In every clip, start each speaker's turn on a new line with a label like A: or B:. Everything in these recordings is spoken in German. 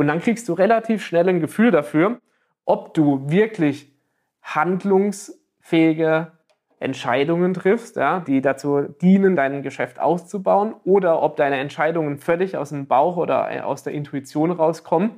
A: Und dann kriegst du relativ schnell ein Gefühl dafür, ob du wirklich handlungsfähige Entscheidungen triffst, ja, die dazu dienen, dein Geschäft auszubauen, oder ob deine Entscheidungen völlig aus dem Bauch oder aus der Intuition rauskommen,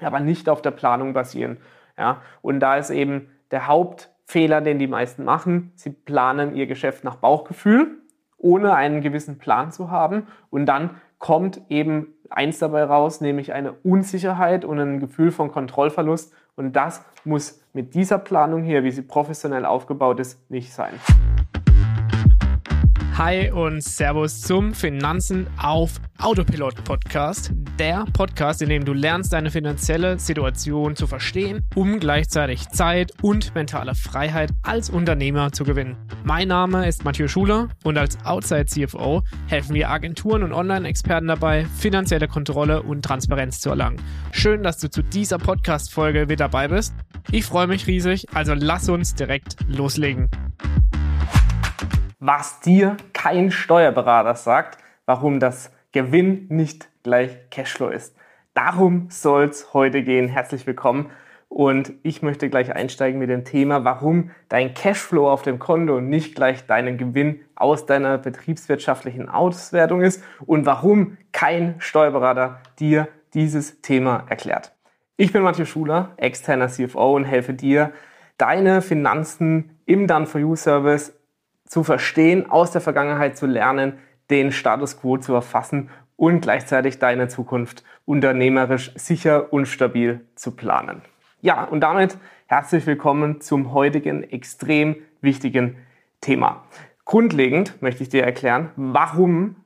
A: aber nicht auf der Planung basieren. Ja. Und da ist eben der Hauptfehler, den die meisten machen, sie planen ihr Geschäft nach Bauchgefühl, ohne einen gewissen Plan zu haben. Und dann kommt eben eins dabei raus, nämlich eine Unsicherheit und ein Gefühl von Kontrollverlust. Und das muss mit dieser Planung hier, wie sie professionell aufgebaut ist, nicht sein.
B: Hi und Servus zum Finanzen auf Autopilot Podcast. Der Podcast, in dem du lernst, deine finanzielle Situation zu verstehen, um gleichzeitig Zeit und mentale Freiheit als Unternehmer zu gewinnen. Mein Name ist Mathieu Schuler und als Outside CFO helfen wir Agenturen und Online-Experten dabei, finanzielle Kontrolle und Transparenz zu erlangen. Schön, dass du zu dieser Podcast-Folge wieder dabei bist. Ich freue mich riesig, also lass uns direkt loslegen
A: was dir kein Steuerberater sagt, warum das Gewinn nicht gleich Cashflow ist. Darum soll es heute gehen. Herzlich willkommen. Und ich möchte gleich einsteigen mit dem Thema, warum dein Cashflow auf dem Konto nicht gleich deinen Gewinn aus deiner betriebswirtschaftlichen Auswertung ist und warum kein Steuerberater dir dieses Thema erklärt. Ich bin Matthias Schuler, externer CFO und helfe dir, deine Finanzen im Done-for-You-Service zu verstehen, aus der Vergangenheit zu lernen, den Status quo zu erfassen und gleichzeitig deine Zukunft unternehmerisch sicher und stabil zu planen. Ja, und damit herzlich willkommen zum heutigen extrem wichtigen Thema. Grundlegend möchte ich dir erklären, warum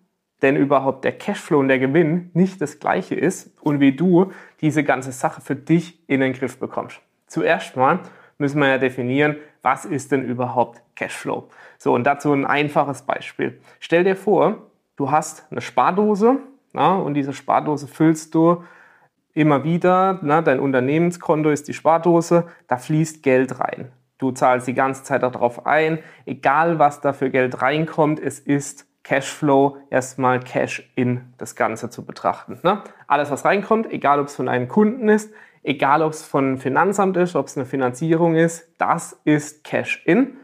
A: denn überhaupt der Cashflow und der Gewinn nicht das gleiche ist und wie du diese ganze Sache für dich in den Griff bekommst. Zuerst mal müssen wir ja definieren, was ist denn überhaupt Cashflow? So, und dazu ein einfaches Beispiel. Stell dir vor, du hast eine Spardose na, und diese Spardose füllst du immer wieder. Na, dein Unternehmenskonto ist die Spardose, da fließt Geld rein. Du zahlst die ganze Zeit darauf ein, egal was da für Geld reinkommt, es ist Cashflow, erstmal Cash in das Ganze zu betrachten. Ne? Alles, was reinkommt, egal ob es von einem Kunden ist, egal ob es von Finanzamt ist, ob es eine Finanzierung ist, das ist Cash in.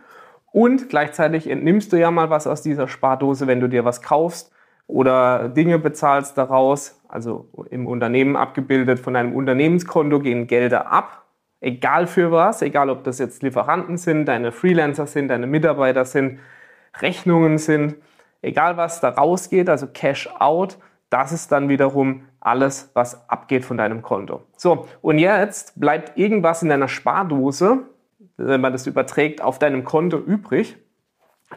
A: Und gleichzeitig entnimmst du ja mal was aus dieser Spardose, wenn du dir was kaufst oder Dinge bezahlst daraus, also im Unternehmen abgebildet, von deinem Unternehmenskonto gehen Gelder ab, egal für was, egal ob das jetzt Lieferanten sind, deine Freelancer sind, deine Mitarbeiter sind, Rechnungen sind, egal was da rausgeht, also Cash out, das ist dann wiederum alles, was abgeht von deinem Konto. So, und jetzt bleibt irgendwas in deiner Spardose, wenn man das überträgt, auf deinem Konto übrig.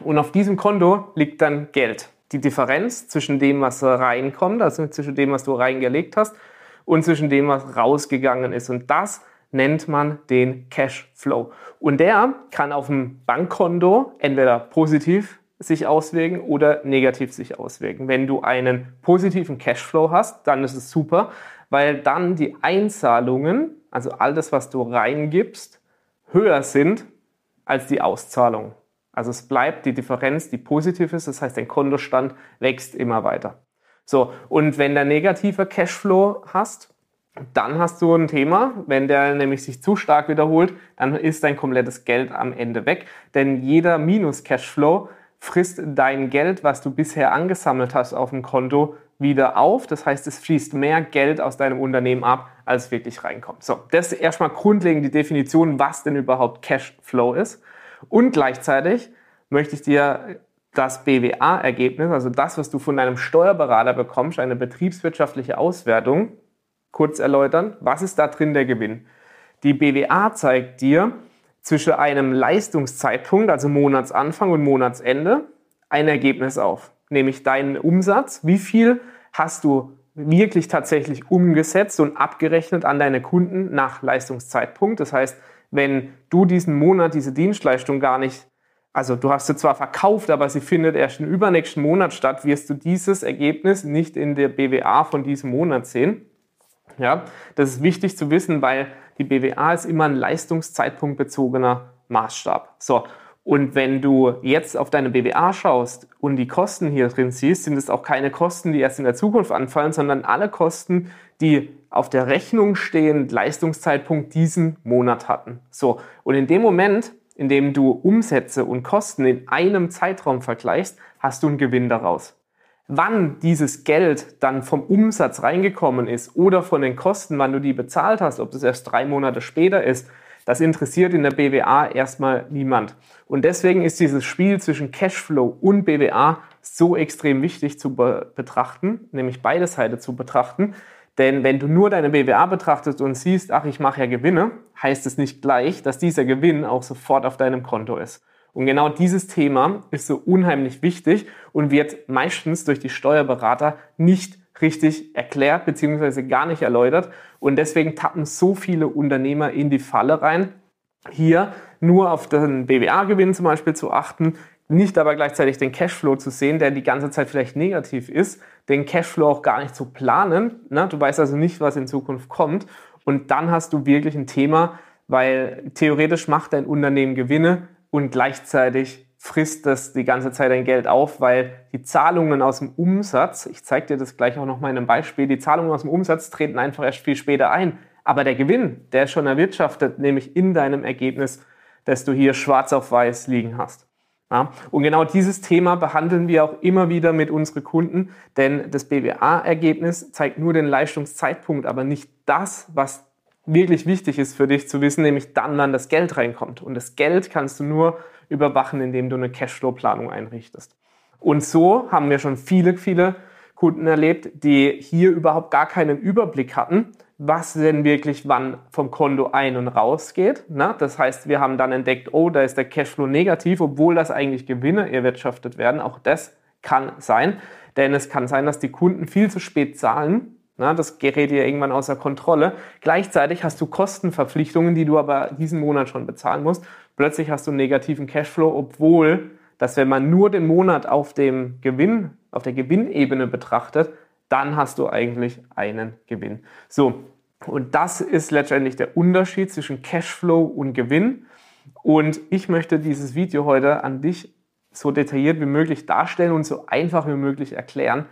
A: Und auf diesem Konto liegt dann Geld. Die Differenz zwischen dem, was reinkommt, also zwischen dem, was du reingelegt hast, und zwischen dem, was rausgegangen ist. Und das nennt man den Cashflow. Und der kann auf dem Bankkonto entweder positiv sich auswirken oder negativ sich auswirken. Wenn du einen positiven Cashflow hast, dann ist es super, weil dann die Einzahlungen, also all das, was du reingibst, höher sind als die Auszahlung. Also es bleibt die Differenz, die positiv ist, das heißt, dein Kontostand wächst immer weiter. So, und wenn der negative Cashflow hast, dann hast du ein Thema. Wenn der nämlich sich zu stark wiederholt, dann ist dein komplettes Geld am Ende weg. Denn jeder Minus-Cashflow frisst dein Geld, was du bisher angesammelt hast auf dem Konto, wieder auf. Das heißt, es fließt mehr Geld aus deinem Unternehmen ab, als wirklich reinkommt. So, das ist erstmal grundlegend die Definition, was denn überhaupt Cashflow ist. Und gleichzeitig möchte ich dir das BWA-Ergebnis, also das, was du von deinem Steuerberater bekommst, eine betriebswirtschaftliche Auswertung, kurz erläutern. Was ist da drin der Gewinn? Die BWA zeigt dir, zwischen einem Leistungszeitpunkt, also Monatsanfang und Monatsende, ein Ergebnis auf, nämlich deinen Umsatz. Wie viel hast du wirklich tatsächlich umgesetzt und abgerechnet an deine Kunden nach Leistungszeitpunkt? Das heißt, wenn du diesen Monat diese Dienstleistung gar nicht, also du hast sie zwar verkauft, aber sie findet erst im übernächsten Monat statt, wirst du dieses Ergebnis nicht in der BWA von diesem Monat sehen. Ja, das ist wichtig zu wissen, weil die BWA ist immer ein leistungszeitpunktbezogener Maßstab. So. Und wenn du jetzt auf deine BWA schaust und die Kosten hier drin siehst, sind es auch keine Kosten, die erst in der Zukunft anfallen, sondern alle Kosten, die auf der Rechnung stehen, Leistungszeitpunkt diesen Monat hatten. So. Und in dem Moment, in dem du Umsätze und Kosten in einem Zeitraum vergleichst, hast du einen Gewinn daraus. Wann dieses Geld dann vom Umsatz reingekommen ist oder von den Kosten, wann du die bezahlt hast, ob das erst drei Monate später ist, das interessiert in der BWA erstmal niemand. Und deswegen ist dieses Spiel zwischen Cashflow und BWA so extrem wichtig zu be betrachten, nämlich beide Seiten zu betrachten. Denn wenn du nur deine BWA betrachtest und siehst, ach, ich mache ja Gewinne, heißt es nicht gleich, dass dieser Gewinn auch sofort auf deinem Konto ist. Und genau dieses Thema ist so unheimlich wichtig und wird meistens durch die Steuerberater nicht richtig erklärt bzw. gar nicht erläutert. Und deswegen tappen so viele Unternehmer in die Falle rein, hier nur auf den BWA-Gewinn zum Beispiel zu achten, nicht aber gleichzeitig den Cashflow zu sehen, der die ganze Zeit vielleicht negativ ist, den Cashflow auch gar nicht zu planen. Ne? Du weißt also nicht, was in Zukunft kommt. Und dann hast du wirklich ein Thema, weil theoretisch macht dein Unternehmen Gewinne und gleichzeitig frisst das die ganze Zeit dein Geld auf, weil die Zahlungen aus dem Umsatz, ich zeige dir das gleich auch noch mal in einem Beispiel, die Zahlungen aus dem Umsatz treten einfach erst viel später ein. Aber der Gewinn, der ist schon erwirtschaftet, nämlich in deinem Ergebnis, das du hier schwarz auf weiß liegen hast. Ja, und genau dieses Thema behandeln wir auch immer wieder mit unseren Kunden, denn das BWA-Ergebnis zeigt nur den Leistungszeitpunkt, aber nicht das, was wirklich wichtig ist für dich zu wissen, nämlich dann, wann das Geld reinkommt. Und das Geld kannst du nur überwachen, indem du eine Cashflow-Planung einrichtest. Und so haben wir schon viele, viele Kunden erlebt, die hier überhaupt gar keinen Überblick hatten, was denn wirklich wann vom Konto ein- und raus geht. Na, das heißt, wir haben dann entdeckt, oh, da ist der Cashflow negativ, obwohl das eigentlich Gewinne erwirtschaftet werden. Auch das kann sein, denn es kann sein, dass die Kunden viel zu spät zahlen. Na, das gerät dir irgendwann außer Kontrolle. Gleichzeitig hast du Kostenverpflichtungen, die du aber diesen Monat schon bezahlen musst plötzlich hast du einen negativen Cashflow, obwohl, dass wenn man nur den Monat auf dem Gewinn, auf der Gewinnebene betrachtet, dann hast du eigentlich einen Gewinn. So. Und das ist letztendlich der Unterschied zwischen Cashflow und Gewinn. Und ich möchte dieses Video heute an dich so detailliert wie möglich darstellen und so einfach wie möglich erklären.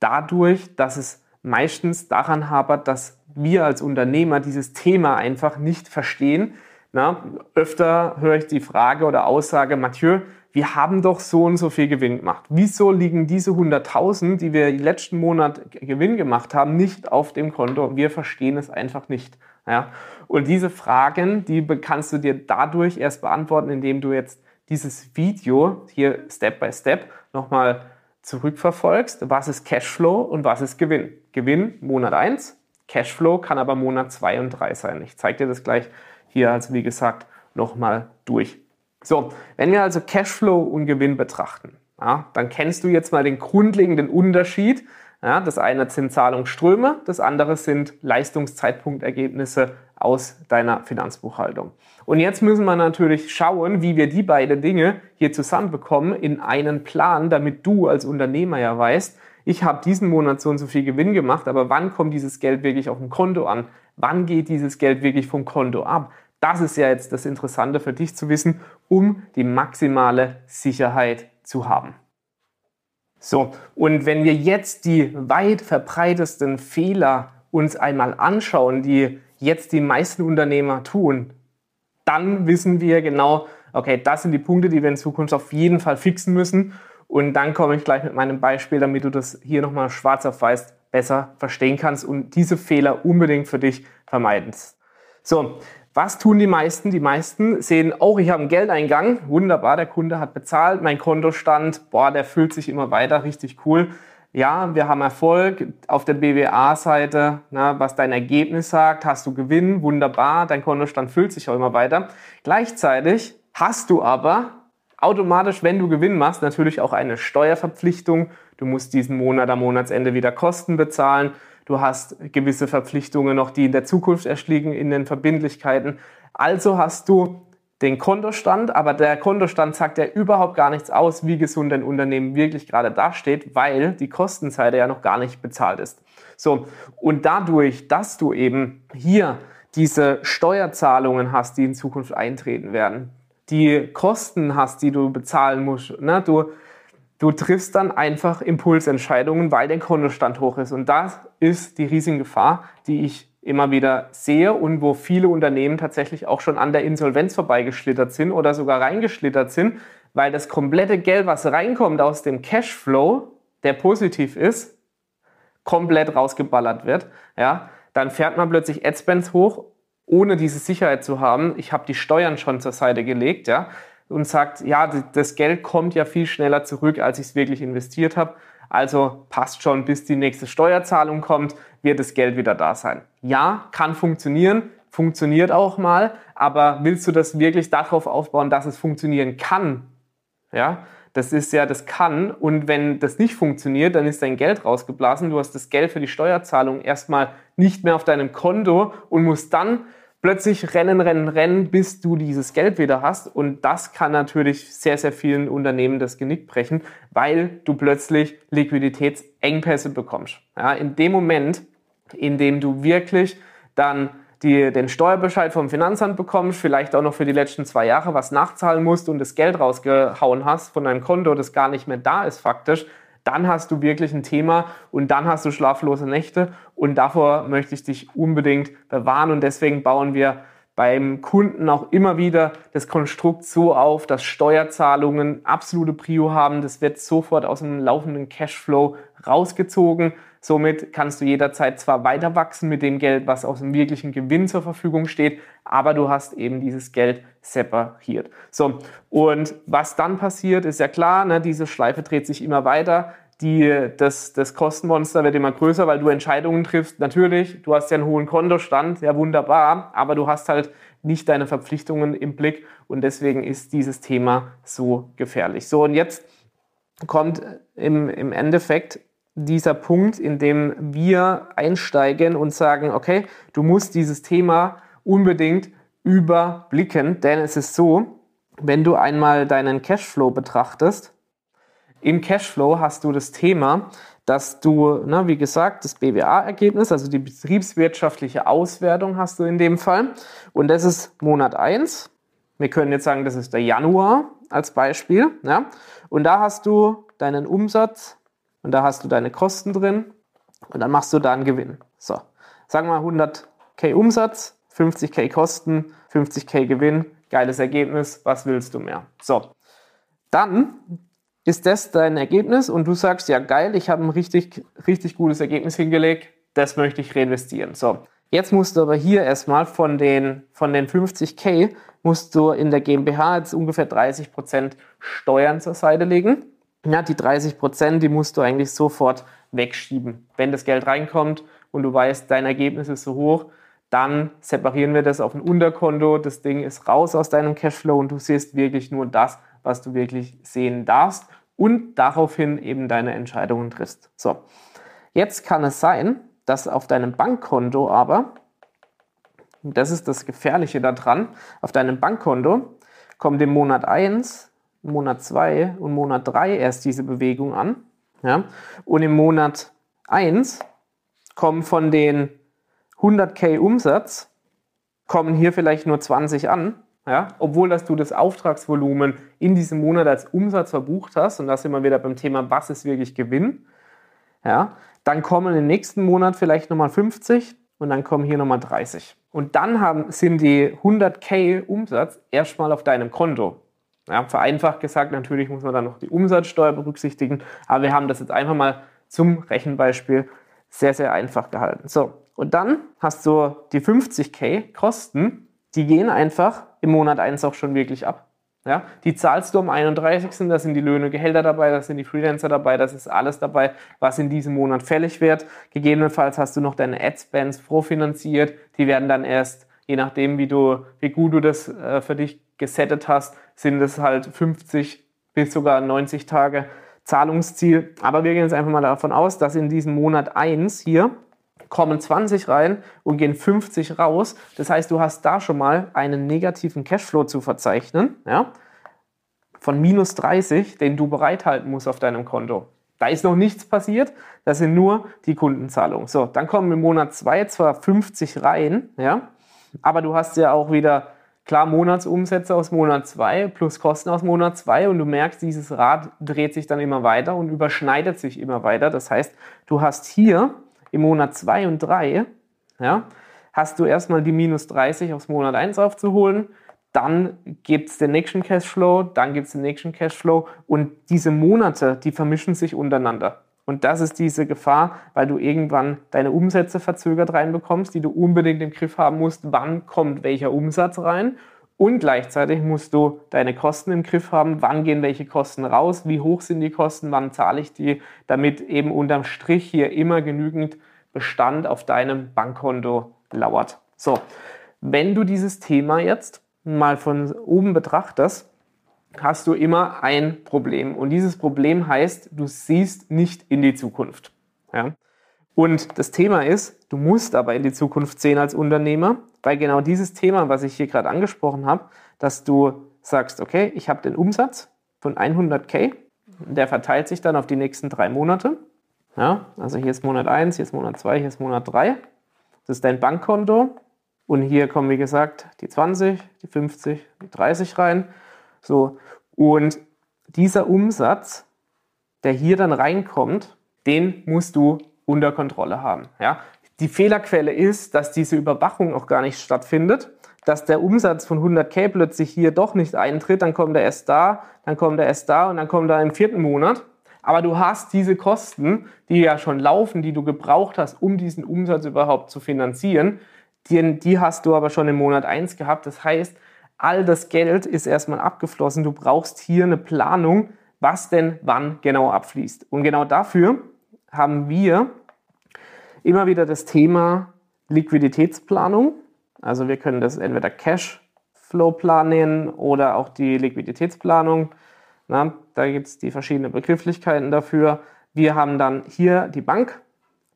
A: Dadurch, dass es meistens daran hapert, dass wir als Unternehmer dieses Thema einfach nicht verstehen, na, öfter höre ich die Frage oder Aussage, Mathieu, wir haben doch so und so viel Gewinn gemacht. Wieso liegen diese 100.000, die wir letzten Monat Gewinn gemacht haben, nicht auf dem Konto? Wir verstehen es einfach nicht. Ja? Und diese Fragen, die kannst du dir dadurch erst beantworten, indem du jetzt dieses Video hier Step by Step nochmal zurückverfolgst. Was ist Cashflow und was ist Gewinn? Gewinn Monat 1, Cashflow kann aber Monat 2 und 3 sein. Ich zeige dir das gleich hier also wie gesagt nochmal durch. So, wenn wir also Cashflow und Gewinn betrachten, ja, dann kennst du jetzt mal den grundlegenden Unterschied. Ja, das eine sind Zahlungsströme, das andere sind Leistungszeitpunktergebnisse aus deiner Finanzbuchhaltung. Und jetzt müssen wir natürlich schauen, wie wir die beiden Dinge hier zusammenbekommen in einen Plan, damit du als Unternehmer ja weißt, ich habe diesen Monat so und so viel Gewinn gemacht, aber wann kommt dieses Geld wirklich auf dem Konto an? Wann geht dieses Geld wirklich vom Konto ab? Das ist ja jetzt das Interessante für dich zu wissen, um die maximale Sicherheit zu haben. So, und wenn wir jetzt die weit verbreitesten Fehler uns einmal anschauen, die jetzt die meisten Unternehmer tun, dann wissen wir genau, okay, das sind die Punkte, die wir in Zukunft auf jeden Fall fixen müssen. Und dann komme ich gleich mit meinem Beispiel, damit du das hier nochmal schwarz auf weiß besser verstehen kannst und diese Fehler unbedingt für dich vermeidest. So, was tun die meisten? Die meisten sehen, oh, ich habe einen Geldeingang, wunderbar, der Kunde hat bezahlt, mein Kontostand, boah, der füllt sich immer weiter, richtig cool. Ja, wir haben Erfolg auf der BWA-Seite, was dein Ergebnis sagt, hast du Gewinn, wunderbar, dein Kontostand füllt sich auch immer weiter. Gleichzeitig hast du aber automatisch, wenn du Gewinn machst, natürlich auch eine Steuerverpflichtung. Du musst diesen Monat am Monatsende wieder Kosten bezahlen. Du hast gewisse Verpflichtungen noch, die in der Zukunft erschliegen in den Verbindlichkeiten. Also hast du den Kontostand, aber der Kontostand sagt ja überhaupt gar nichts aus, wie gesund dein Unternehmen wirklich gerade dasteht, weil die Kostenseite ja noch gar nicht bezahlt ist. So, und dadurch, dass du eben hier diese Steuerzahlungen hast, die in Zukunft eintreten werden, die Kosten hast, die du bezahlen musst. Ne? Du, du triffst dann einfach Impulsentscheidungen, weil der Kontostand hoch ist. Und das ist die riesige Gefahr, die ich immer wieder sehe und wo viele Unternehmen tatsächlich auch schon an der Insolvenz vorbeigeschlittert sind oder sogar reingeschlittert sind, weil das komplette Geld, was reinkommt aus dem Cashflow, der positiv ist, komplett rausgeballert wird. Ja, dann fährt man plötzlich Adspends hoch, ohne diese Sicherheit zu haben. Ich habe die Steuern schon zur Seite gelegt, ja, und sagt, ja, das Geld kommt ja viel schneller zurück, als ich es wirklich investiert habe. Also passt schon, bis die nächste Steuerzahlung kommt, wird das Geld wieder da sein. Ja, kann funktionieren, funktioniert auch mal, aber willst du das wirklich darauf aufbauen, dass es funktionieren kann? Ja, das ist ja, das kann. Und wenn das nicht funktioniert, dann ist dein Geld rausgeblasen. Du hast das Geld für die Steuerzahlung erstmal nicht mehr auf deinem Konto und musst dann plötzlich rennen, rennen, rennen, bis du dieses Geld wieder hast. Und das kann natürlich sehr, sehr vielen Unternehmen das Genick brechen, weil du plötzlich Liquiditätsengpässe bekommst. Ja, in dem Moment, in dem du wirklich dann die, den Steuerbescheid vom Finanzamt bekommst, vielleicht auch noch für die letzten zwei Jahre was nachzahlen musst und das Geld rausgehauen hast von deinem Konto, das gar nicht mehr da ist faktisch, dann hast du wirklich ein Thema und dann hast du schlaflose Nächte. Und davor möchte ich dich unbedingt bewahren. Und deswegen bauen wir beim Kunden auch immer wieder das Konstrukt so auf, dass Steuerzahlungen absolute Prio haben. Das wird sofort aus dem laufenden Cashflow rausgezogen. Somit kannst du jederzeit zwar weiter wachsen mit dem Geld, was aus dem wirklichen Gewinn zur Verfügung steht, aber du hast eben dieses Geld separiert. So, und was dann passiert, ist ja klar, ne, diese Schleife dreht sich immer weiter. Die, das, das Kostenmonster wird immer größer, weil du Entscheidungen triffst. Natürlich, du hast ja einen hohen Kontostand, ja wunderbar, aber du hast halt nicht deine Verpflichtungen im Blick und deswegen ist dieses Thema so gefährlich. So, und jetzt kommt im, im Endeffekt dieser Punkt, in dem wir einsteigen und sagen, okay, du musst dieses Thema unbedingt überblicken, denn es ist so, wenn du einmal deinen Cashflow betrachtest, im Cashflow hast du das Thema, dass du, na, wie gesagt, das BWA-Ergebnis, also die betriebswirtschaftliche Auswertung hast du in dem Fall. Und das ist Monat 1. Wir können jetzt sagen, das ist der Januar als Beispiel. Ja? Und da hast du deinen Umsatz und da hast du deine Kosten drin und dann machst du da einen Gewinn. So, sagen wir mal 100k Umsatz, 50k Kosten, 50k Gewinn, geiles Ergebnis, was willst du mehr? So, dann ist das dein Ergebnis und du sagst, ja geil, ich habe ein richtig, richtig gutes Ergebnis hingelegt, das möchte ich reinvestieren. So, jetzt musst du aber hier erstmal von den, von den 50k, musst du in der GmbH jetzt ungefähr 30% Steuern zur Seite legen ja, die 30 Prozent, die musst du eigentlich sofort wegschieben. Wenn das Geld reinkommt und du weißt, dein Ergebnis ist so hoch, dann separieren wir das auf ein Unterkonto. Das Ding ist raus aus deinem Cashflow und du siehst wirklich nur das, was du wirklich sehen darfst und daraufhin eben deine Entscheidungen triffst. So, jetzt kann es sein, dass auf deinem Bankkonto aber, das ist das Gefährliche daran, auf deinem Bankkonto kommt im Monat 1 Monat 2 und Monat 3 erst diese Bewegung an. Ja? Und im Monat 1 kommen von den 100k Umsatz, kommen hier vielleicht nur 20 an, ja? obwohl dass du das Auftragsvolumen in diesem Monat als Umsatz verbucht hast. Und da sind wir wieder beim Thema, was ist wirklich Gewinn. Ja? Dann kommen im nächsten Monat vielleicht nochmal 50 und dann kommen hier nochmal 30. Und dann haben, sind die 100k Umsatz erstmal auf deinem Konto. Ja, vereinfacht gesagt, natürlich muss man dann noch die Umsatzsteuer berücksichtigen, aber wir haben das jetzt einfach mal zum Rechenbeispiel sehr, sehr einfach gehalten. So, und dann hast du die 50k Kosten, die gehen einfach im Monat 1 auch schon wirklich ab. Ja, die zahlst du am 31. Da sind die Löhne, Gehälter dabei, da sind die Freelancer dabei, das ist alles dabei, was in diesem Monat fällig wird. Gegebenenfalls hast du noch deine Adspends vorfinanziert, die werden dann erst, je nachdem, wie, du, wie gut du das äh, für dich gesettet hast, sind es halt 50 bis sogar 90 Tage Zahlungsziel. Aber wir gehen jetzt einfach mal davon aus, dass in diesem Monat 1 hier kommen 20 rein und gehen 50 raus. Das heißt, du hast da schon mal einen negativen Cashflow zu verzeichnen, ja, von minus 30, den du bereithalten musst auf deinem Konto. Da ist noch nichts passiert, das sind nur die Kundenzahlungen. So, dann kommen im Monat 2 zwar 50 rein, ja, aber du hast ja auch wieder klar Monatsumsätze aus Monat 2 plus Kosten aus Monat 2 und du merkst, dieses Rad dreht sich dann immer weiter und überschneidet sich immer weiter. Das heißt, du hast hier im Monat 2 und 3, ja, hast du erstmal die minus 30 aufs Monat 1 aufzuholen, dann gibt es den nächsten Cashflow, dann gibt es den nächsten Cashflow und diese Monate, die vermischen sich untereinander. Und das ist diese Gefahr, weil du irgendwann deine Umsätze verzögert reinbekommst, die du unbedingt im Griff haben musst, wann kommt welcher Umsatz rein. Und gleichzeitig musst du deine Kosten im Griff haben, wann gehen welche Kosten raus, wie hoch sind die Kosten, wann zahle ich die, damit eben unterm Strich hier immer genügend Bestand auf deinem Bankkonto lauert. So, wenn du dieses Thema jetzt mal von oben betrachtest, hast du immer ein Problem. Und dieses Problem heißt, du siehst nicht in die Zukunft. Ja? Und das Thema ist, du musst aber in die Zukunft sehen als Unternehmer, weil genau dieses Thema, was ich hier gerade angesprochen habe, dass du sagst, okay, ich habe den Umsatz von 100k, der verteilt sich dann auf die nächsten drei Monate. Ja, also hier ist Monat 1, hier ist Monat 2, hier ist Monat 3. Das ist dein Bankkonto. Und hier kommen, wie gesagt, die 20, die 50, die 30 rein. So. Und dieser Umsatz, der hier dann reinkommt, den musst du unter Kontrolle haben. Ja? Die Fehlerquelle ist, dass diese Überwachung auch gar nicht stattfindet, dass der Umsatz von 100k plötzlich hier doch nicht eintritt, dann kommt er erst da, dann kommt er erst da und dann kommt er im vierten Monat. Aber du hast diese Kosten, die ja schon laufen, die du gebraucht hast, um diesen Umsatz überhaupt zu finanzieren, die, die hast du aber schon im Monat 1 gehabt. Das heißt, all das Geld ist erstmal abgeflossen. Du brauchst hier eine Planung, was denn wann genau abfließt. Und genau dafür haben wir immer wieder das Thema Liquiditätsplanung. Also wir können das entweder Cashflow-Plan nennen oder auch die Liquiditätsplanung. Na, da gibt es die verschiedenen Begrifflichkeiten dafür. Wir haben dann hier die Bank.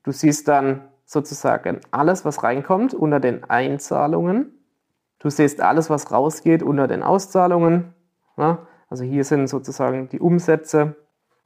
A: Du siehst dann sozusagen alles, was reinkommt unter den Einzahlungen. Du siehst alles, was rausgeht unter den Auszahlungen. Ja, also hier sind sozusagen die Umsätze.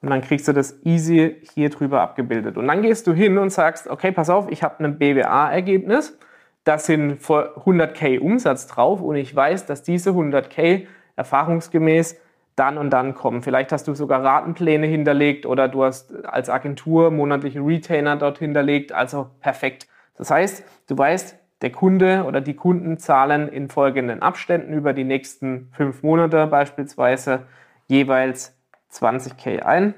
A: Und dann kriegst du das easy hier drüber abgebildet. Und dann gehst du hin und sagst, okay, pass auf, ich habe ein BWA-Ergebnis. Da sind 100k Umsatz drauf und ich weiß, dass diese 100k erfahrungsgemäß dann und dann kommen. Vielleicht hast du sogar Ratenpläne hinterlegt oder du hast als Agentur monatliche Retainer dort hinterlegt. Also perfekt. Das heißt, du weißt, der Kunde oder die Kunden zahlen in folgenden Abständen über die nächsten fünf Monate beispielsweise jeweils 20k ein.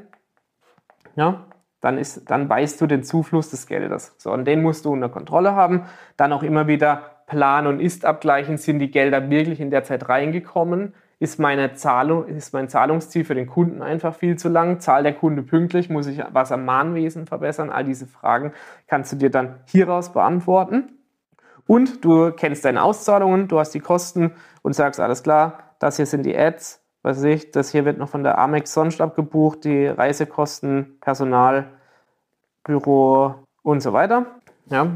A: Ja, dann, ist, dann weißt du den Zufluss des Geldes. So, und den musst du unter Kontrolle haben. Dann auch immer wieder Plan und Ist abgleichen, sind die Gelder wirklich in der Zeit reingekommen? Ist, meine Zahlung, ist mein Zahlungsziel für den Kunden einfach viel zu lang? Zahlt der Kunde pünktlich? Muss ich was am Mahnwesen verbessern? All diese Fragen kannst du dir dann hieraus beantworten. Und du kennst deine Auszahlungen, du hast die Kosten und sagst, alles klar, das hier sind die Ads, was weiß ich, das hier wird noch von der Amex sonst abgebucht, die Reisekosten, Personal, Büro und so weiter. Ja.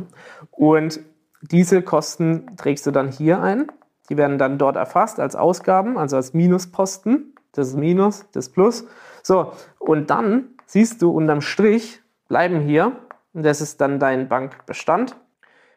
A: Und diese Kosten trägst du dann hier ein. Die werden dann dort erfasst als Ausgaben, also als Minusposten. Das Minus, das Plus. So, und dann siehst du unterm Strich bleiben hier, und das ist dann dein Bankbestand,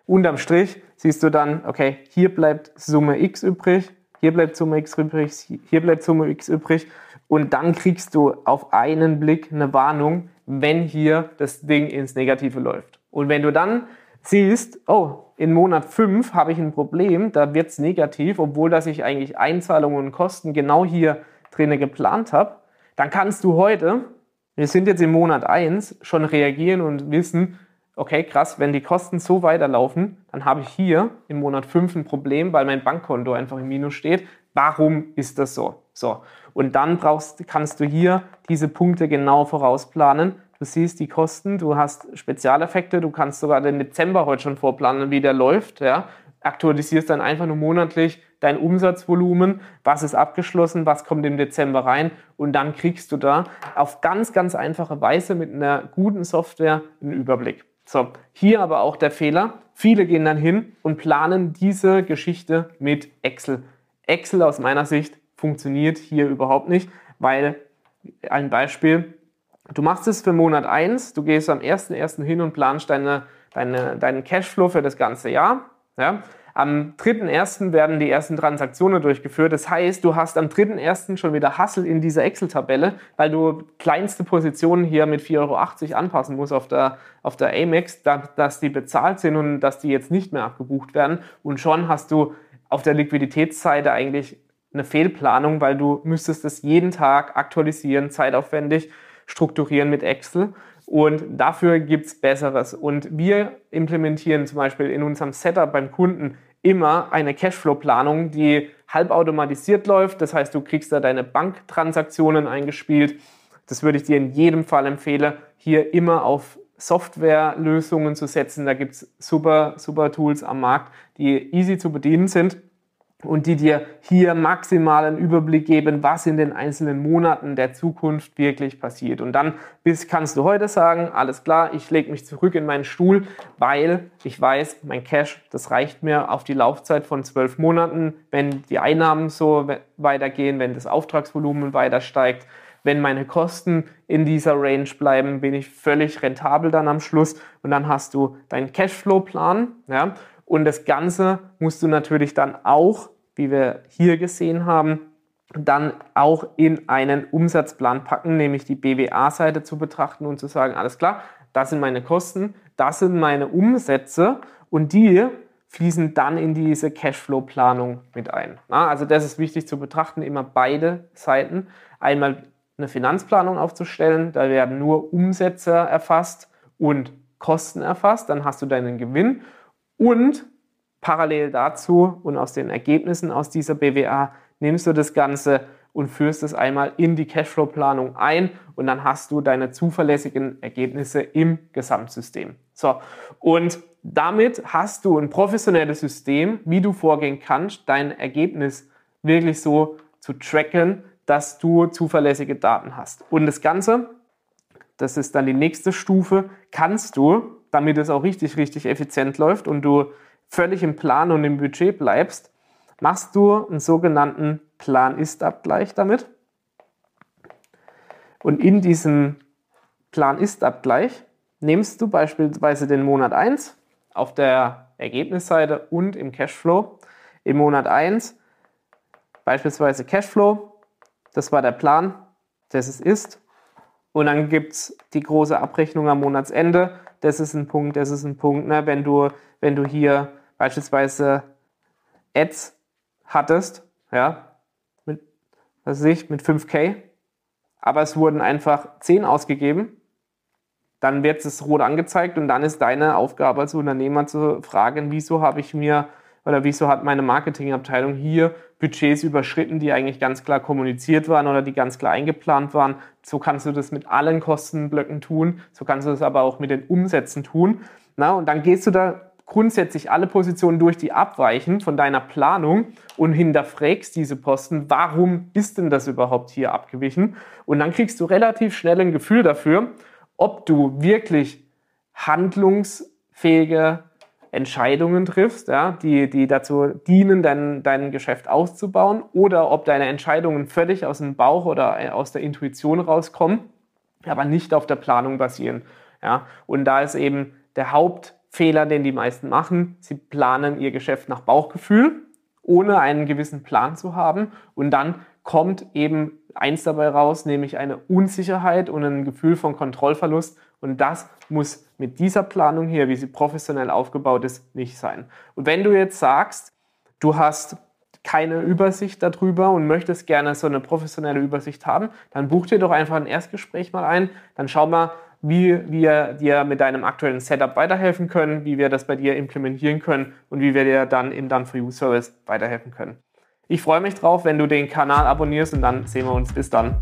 A: Unterm Strich siehst du dann, okay, hier bleibt Summe X übrig, hier bleibt Summe X übrig, hier bleibt Summe X übrig und dann kriegst du auf einen Blick eine Warnung, wenn hier das Ding ins Negative läuft. Und wenn du dann siehst, oh, in Monat 5 habe ich ein Problem, da wird es negativ, obwohl dass ich eigentlich Einzahlungen und Kosten genau hier drinnen geplant habe, dann kannst du heute, wir sind jetzt im Monat 1, schon reagieren und wissen, okay, krass, wenn die Kosten so weiterlaufen, dann habe ich hier im Monat 5 ein Problem, weil mein Bankkonto einfach im Minus steht. Warum ist das so? So. Und dann brauchst, kannst du hier diese Punkte genau vorausplanen. Du siehst die Kosten, du hast Spezialeffekte, du kannst sogar den Dezember heute schon vorplanen, wie der läuft. Ja. Aktualisierst dann einfach nur monatlich dein Umsatzvolumen, was ist abgeschlossen, was kommt im Dezember rein und dann kriegst du da auf ganz, ganz einfache Weise mit einer guten Software einen Überblick. So, hier aber auch der Fehler. Viele gehen dann hin und planen diese Geschichte mit Excel. Excel aus meiner Sicht funktioniert hier überhaupt nicht, weil ein Beispiel, du machst es für Monat 1, du gehst am 1.1. hin und planst deine, deine, deinen Cashflow für das ganze Jahr. Ja? Am 3.1. werden die ersten Transaktionen durchgeführt. Das heißt, du hast am 3.1. schon wieder Hassel in dieser Excel-Tabelle, weil du kleinste Positionen hier mit 4,80 Euro anpassen musst auf der, auf der Amex, dass die bezahlt sind und dass die jetzt nicht mehr abgebucht werden. Und schon hast du auf der Liquiditätsseite eigentlich eine Fehlplanung, weil du müsstest es jeden Tag aktualisieren, zeitaufwendig strukturieren mit Excel. Und dafür gibt es Besseres. Und wir implementieren zum Beispiel in unserem Setup beim Kunden immer eine Cashflow-Planung, die halbautomatisiert läuft. Das heißt, du kriegst da deine Banktransaktionen eingespielt. Das würde ich dir in jedem Fall empfehlen, hier immer auf Softwarelösungen zu setzen. Da gibt es super, super Tools am Markt, die easy zu bedienen sind und die dir hier maximalen Überblick geben, was in den einzelnen Monaten der Zukunft wirklich passiert. Und dann bis kannst du heute sagen, alles klar, ich lege mich zurück in meinen Stuhl, weil ich weiß, mein Cash, das reicht mir auf die Laufzeit von zwölf Monaten, wenn die Einnahmen so weitergehen, wenn das Auftragsvolumen weiter steigt. Wenn meine Kosten in dieser Range bleiben, bin ich völlig rentabel dann am Schluss und dann hast du deinen Cashflow-Plan. Ja? Und das Ganze musst du natürlich dann auch, wie wir hier gesehen haben, dann auch in einen Umsatzplan packen, nämlich die BWA-Seite zu betrachten und zu sagen, alles klar, das sind meine Kosten, das sind meine Umsätze und die fließen dann in diese Cashflow-Planung mit ein. also das ist wichtig zu betrachten, immer beide Seiten. Einmal eine Finanzplanung aufzustellen, da werden nur Umsätze erfasst und Kosten erfasst, dann hast du deinen Gewinn und parallel dazu und aus den Ergebnissen aus dieser BWA nimmst du das Ganze und führst es einmal in die Cashflow-Planung ein und dann hast du deine zuverlässigen Ergebnisse im Gesamtsystem. So, und damit hast du ein professionelles System, wie du vorgehen kannst, dein Ergebnis wirklich so zu tracken, dass du zuverlässige Daten hast. Und das Ganze, das ist dann die nächste Stufe, kannst du damit es auch richtig, richtig effizient läuft und du völlig im Plan und im Budget bleibst, machst du einen sogenannten Plan-Ist-Abgleich damit. Und in diesem Plan-Ist-Abgleich nimmst du beispielsweise den Monat 1 auf der Ergebnisseite und im Cashflow. Im Monat 1 beispielsweise Cashflow, das war der Plan, das es ist. Und dann gibt es die große Abrechnung am Monatsende das ist ein Punkt, das ist ein Punkt. Ne? Wenn, du, wenn du hier beispielsweise Ads hattest, ja, mit, was weiß ich, mit 5K, aber es wurden einfach 10 ausgegeben, dann wird es rot angezeigt und dann ist deine Aufgabe als Unternehmer zu fragen, wieso habe ich mir oder wieso hat meine Marketingabteilung hier Budgets überschritten, die eigentlich ganz klar kommuniziert waren oder die ganz klar eingeplant waren. So kannst du das mit allen Kostenblöcken tun, so kannst du das aber auch mit den Umsätzen tun. Na, und dann gehst du da grundsätzlich alle Positionen durch, die abweichen von deiner Planung und hinterfragst diese Posten, warum ist denn das überhaupt hier abgewichen? Und dann kriegst du relativ schnell ein Gefühl dafür, ob du wirklich handlungsfähige Entscheidungen triffst, ja, die, die dazu dienen, dein, dein Geschäft auszubauen, oder ob deine Entscheidungen völlig aus dem Bauch oder aus der Intuition rauskommen, aber nicht auf der Planung basieren. Ja. Und da ist eben der Hauptfehler, den die meisten machen, sie planen ihr Geschäft nach Bauchgefühl, ohne einen gewissen Plan zu haben. Und dann kommt eben eins dabei raus, nämlich eine Unsicherheit und ein Gefühl von Kontrollverlust. Und das muss mit dieser Planung hier, wie sie professionell aufgebaut ist, nicht sein. Und wenn du jetzt sagst, du hast keine Übersicht darüber und möchtest gerne so eine professionelle Übersicht haben, dann buch dir doch einfach ein Erstgespräch mal ein. Dann schau mal, wie wir dir mit deinem aktuellen Setup weiterhelfen können, wie wir das bei dir implementieren können und wie wir dir dann im Done for You Service weiterhelfen können. Ich freue mich drauf, wenn du den Kanal abonnierst und dann sehen wir uns. Bis dann.